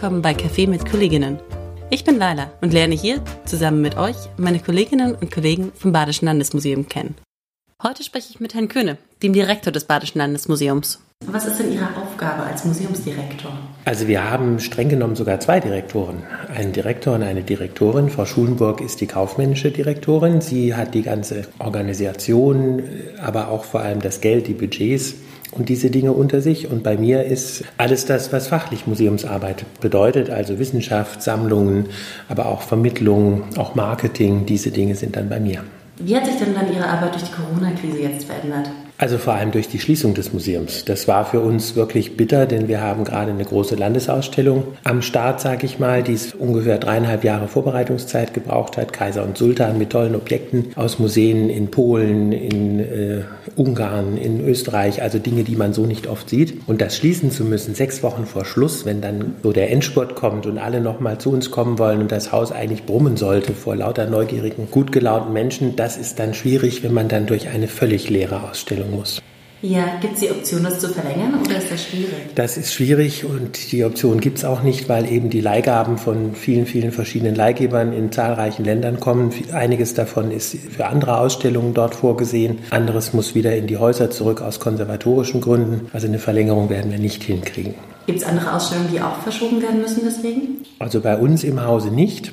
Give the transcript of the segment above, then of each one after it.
willkommen bei Café mit Kolleginnen. Ich bin Laila und lerne hier zusammen mit euch meine Kolleginnen und Kollegen vom Badischen Landesmuseum kennen. Heute spreche ich mit Herrn Köhne, dem Direktor des Badischen Landesmuseums. Was ist denn Ihre Aufgabe als Museumsdirektor? Also wir haben streng genommen sogar zwei Direktoren. Einen Direktor und eine Direktorin. Frau Schulenburg ist die kaufmännische Direktorin. Sie hat die ganze Organisation, aber auch vor allem das Geld, die Budgets und diese Dinge unter sich. Und bei mir ist alles das, was fachlich Museumsarbeit bedeutet, also Wissenschaft, Sammlungen, aber auch Vermittlung, auch Marketing, diese Dinge sind dann bei mir. Wie hat sich denn dann Ihre Arbeit durch die Corona-Krise jetzt verändert? Also vor allem durch die Schließung des Museums. Das war für uns wirklich bitter, denn wir haben gerade eine große Landesausstellung am Start, sage ich mal, die ungefähr dreieinhalb Jahre Vorbereitungszeit gebraucht hat. Kaiser und Sultan mit tollen Objekten aus Museen in Polen, in äh, Ungarn, in Österreich, also Dinge, die man so nicht oft sieht. Und das schließen zu müssen, sechs Wochen vor Schluss, wenn dann so der Endspurt kommt und alle nochmal zu uns kommen wollen und das Haus eigentlich brummen sollte vor lauter neugierigen, gut gelaunten Menschen, das ist dann schwierig, wenn man dann durch eine völlig leere Ausstellung verlängern muss. Ja, gibt es die Option, das zu verlängern oder ist das schwierig? Das ist schwierig und die Option gibt es auch nicht, weil eben die Leihgaben von vielen, vielen verschiedenen Leihgebern in zahlreichen Ländern kommen. Einiges davon ist für andere Ausstellungen dort vorgesehen. Anderes muss wieder in die Häuser zurück aus konservatorischen Gründen. Also eine Verlängerung werden wir nicht hinkriegen. Gibt es andere Ausstellungen, die auch verschoben werden müssen deswegen? Also bei uns im Hause nicht.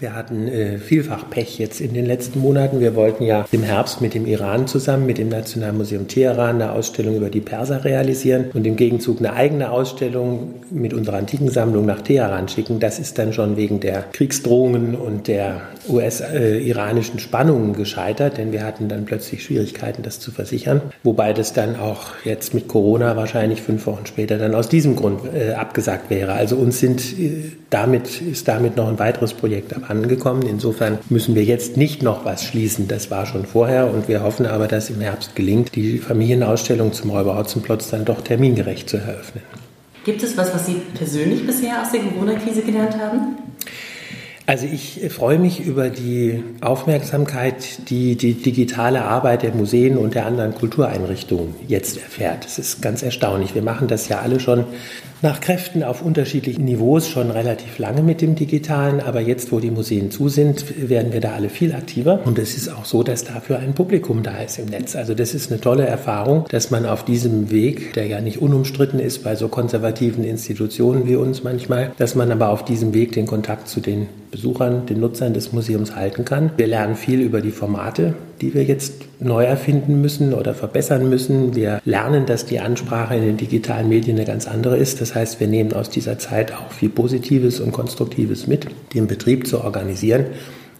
Wir hatten äh, vielfach Pech jetzt in den letzten Monaten. Wir wollten ja im Herbst mit dem Iran zusammen, mit dem Nationalmuseum Teheran, eine Ausstellung über die Perser realisieren und im Gegenzug eine eigene Ausstellung mit unserer antiken Sammlung nach Teheran schicken. Das ist dann schon wegen der Kriegsdrohungen und der US-iranischen äh, Spannungen gescheitert, denn wir hatten dann plötzlich Schwierigkeiten, das zu versichern. Wobei das dann auch jetzt mit Corona wahrscheinlich fünf Wochen später dann aus diesem Grund äh, abgesagt wäre. Also uns sind äh, damit, ist damit noch ein weiteres Projekt angekommen. Insofern müssen wir jetzt nicht noch was schließen. Das war schon vorher und wir hoffen aber, dass im Herbst gelingt, die Familienausstellung zum Räuber Hotzenplotz dann doch termingerecht zu eröffnen. Gibt es was, was Sie persönlich bisher aus der Corona-Krise gelernt haben? Also ich freue mich über die Aufmerksamkeit, die die digitale Arbeit der Museen und der anderen Kultureinrichtungen jetzt erfährt. Das ist ganz erstaunlich. Wir machen das ja alle schon nach Kräften auf unterschiedlichen Niveaus schon relativ lange mit dem Digitalen, aber jetzt, wo die Museen zu sind, werden wir da alle viel aktiver. Und es ist auch so, dass dafür ein Publikum da ist im Netz. Also das ist eine tolle Erfahrung, dass man auf diesem Weg, der ja nicht unumstritten ist bei so konservativen Institutionen wie uns manchmal, dass man aber auf diesem Weg den Kontakt zu den Besuchern, den Nutzern des Museums halten kann. Wir lernen viel über die Formate, die wir jetzt neu erfinden müssen oder verbessern müssen. Wir lernen, dass die Ansprache in den digitalen Medien eine ganz andere ist. Das heißt, wir nehmen aus dieser Zeit auch viel Positives und Konstruktives mit, den Betrieb zu organisieren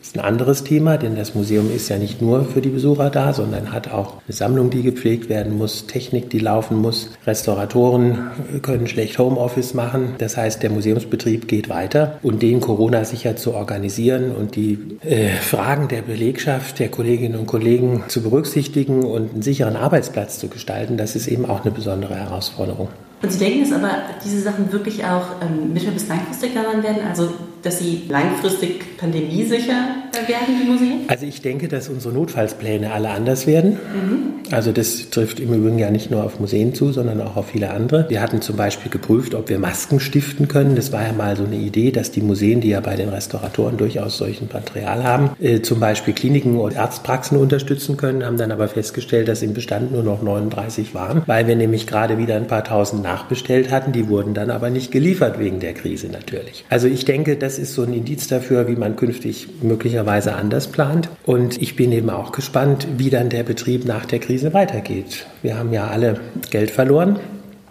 ist ein anderes Thema, denn das Museum ist ja nicht nur für die Besucher da, sondern hat auch eine Sammlung, die gepflegt werden muss, Technik, die laufen muss. Restauratoren können schlecht Homeoffice machen. Das heißt, der Museumsbetrieb geht weiter und den Corona sicher zu organisieren und die äh, Fragen der Belegschaft, der Kolleginnen und Kollegen zu berücksichtigen und einen sicheren Arbeitsplatz zu gestalten, das ist eben auch eine besondere Herausforderung. Und Sie denken, dass aber diese Sachen wirklich auch ähm, mittel- bis langfristig daran werden? Also dass sie langfristig pandemiesicher werden, die Museen? Also ich denke, dass unsere Notfallspläne alle anders werden. Mhm. Also das trifft im Übrigen ja nicht nur auf Museen zu, sondern auch auf viele andere. Wir hatten zum Beispiel geprüft, ob wir Masken stiften können. Das war ja mal so eine Idee, dass die Museen, die ja bei den Restauratoren durchaus solchen Material haben, äh, zum Beispiel Kliniken und Arztpraxen unterstützen können, haben dann aber festgestellt, dass im Bestand nur noch 39 waren, weil wir nämlich gerade wieder ein paar tausend nachbestellt hatten. Die wurden dann aber nicht geliefert wegen der Krise natürlich. Also ich denke, das ist so ein Indiz dafür, wie man künftig möglicherweise anders plant. Und ich bin eben auch gespannt, wie dann der Betrieb nach der Krise weitergeht. Wir haben ja alle Geld verloren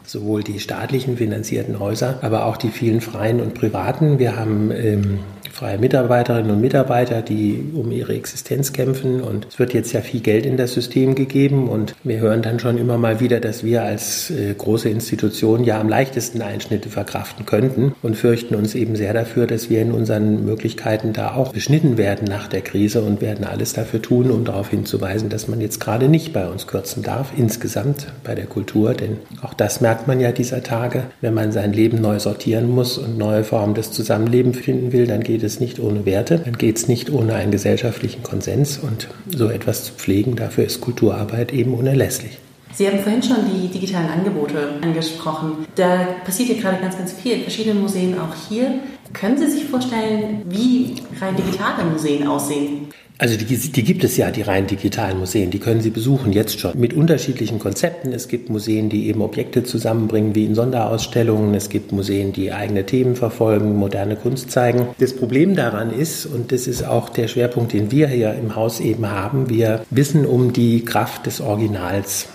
sowohl die staatlichen finanzierten Häuser, aber auch die vielen freien und privaten. Wir haben ähm, freie Mitarbeiterinnen und Mitarbeiter, die um ihre Existenz kämpfen. Und es wird jetzt ja viel Geld in das System gegeben. Und wir hören dann schon immer mal wieder, dass wir als äh, große Institution ja am leichtesten Einschnitte verkraften könnten und fürchten uns eben sehr dafür, dass wir in unseren Möglichkeiten da auch beschnitten werden nach der Krise und werden alles dafür tun, um darauf hinzuweisen, dass man jetzt gerade nicht bei uns kürzen darf, insgesamt bei der Kultur. Denn auch das merkt man ja dieser Tage. Wenn man sein Leben neu sortieren muss und neue Formen des Zusammenlebens finden will, dann geht es es nicht ohne Werte, dann geht es nicht ohne einen gesellschaftlichen Konsens und so etwas zu pflegen, dafür ist Kulturarbeit eben unerlässlich. Sie haben vorhin schon die digitalen Angebote angesprochen. Da passiert hier gerade ganz, ganz viel in verschiedenen Museen, auch hier. Können Sie sich vorstellen, wie rein digitale Museen aussehen? Also die, die, gibt es ja, die rein digitalen Museen, die können Sie besuchen jetzt schon mit unterschiedlichen Konzepten. Es gibt Museen, die eben Objekte zusammenbringen, wie in Sonderausstellungen. Es gibt Museen, die eigene Themen verfolgen, moderne Kunst zeigen. Das Problem daran ist, und das ist auch der Schwerpunkt, den wir hier im Haus eben haben, wir wissen um die Kraft des Originals.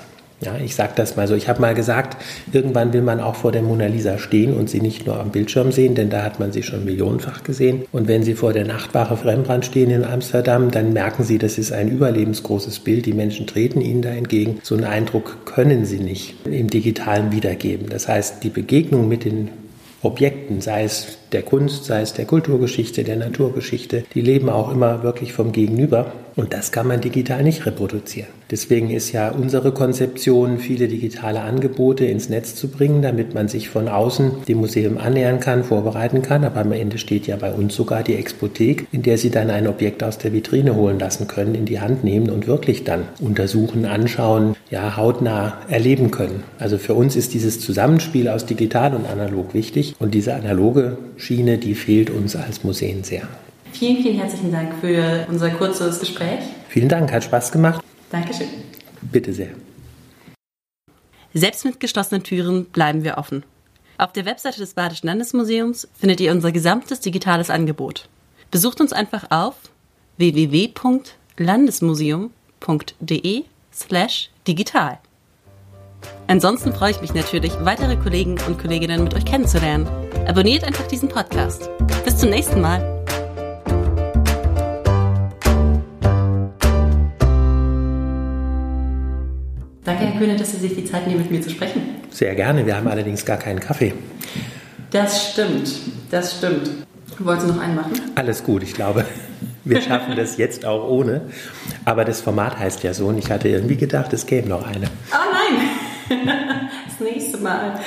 Ja, ich sage das mal so. Ich habe mal gesagt, irgendwann will man auch vor der Mona Lisa stehen und sie nicht nur am Bildschirm sehen, denn da hat man sie schon millionenfach gesehen. Und wenn Sie vor der Nachtwache Rembrandt stehen in Amsterdam, dann merken Sie, das ist ein überlebensgroßes Bild. Die Menschen treten Ihnen da entgegen. So einen Eindruck können Sie nicht im Digitalen wiedergeben. Das heißt, die Begegnung mit den Objekten, sei es der Kunst, sei es der Kulturgeschichte, der Naturgeschichte, die leben auch immer wirklich vom Gegenüber. Und das kann man digital nicht reproduzieren. Deswegen ist ja unsere Konzeption, viele digitale Angebote ins Netz zu bringen, damit man sich von außen dem Museum annähern kann, vorbereiten kann. Aber am Ende steht ja bei uns sogar die Expothek, in der Sie dann ein Objekt aus der Vitrine holen lassen können, in die Hand nehmen und wirklich dann untersuchen, anschauen, ja, hautnah erleben können. Also für uns ist dieses Zusammenspiel aus digital und analog wichtig und diese analoge Schiene, die fehlt uns als Museen sehr. Vielen, vielen herzlichen Dank für unser kurzes Gespräch. Vielen Dank, hat Spaß gemacht. Dankeschön. Bitte sehr. Selbst mit geschlossenen Türen bleiben wir offen. Auf der Webseite des Badischen Landesmuseums findet ihr unser gesamtes digitales Angebot. Besucht uns einfach auf www.landesmuseum.de slash digital. Ansonsten freue ich mich natürlich, weitere Kollegen und Kolleginnen mit euch kennenzulernen. Abonniert einfach diesen Podcast. Bis zum nächsten Mal. Danke, Herr Köhne, dass Sie sich die Zeit nehmen, mit mir zu sprechen. Sehr gerne. Wir haben allerdings gar keinen Kaffee. Das stimmt. Das stimmt. Wollen Sie noch einen machen? Alles gut, ich glaube, wir schaffen das jetzt auch ohne. Aber das Format heißt ja so und ich hatte irgendwie gedacht, es gäbe noch eine. Oh nein! Das nächste Mal.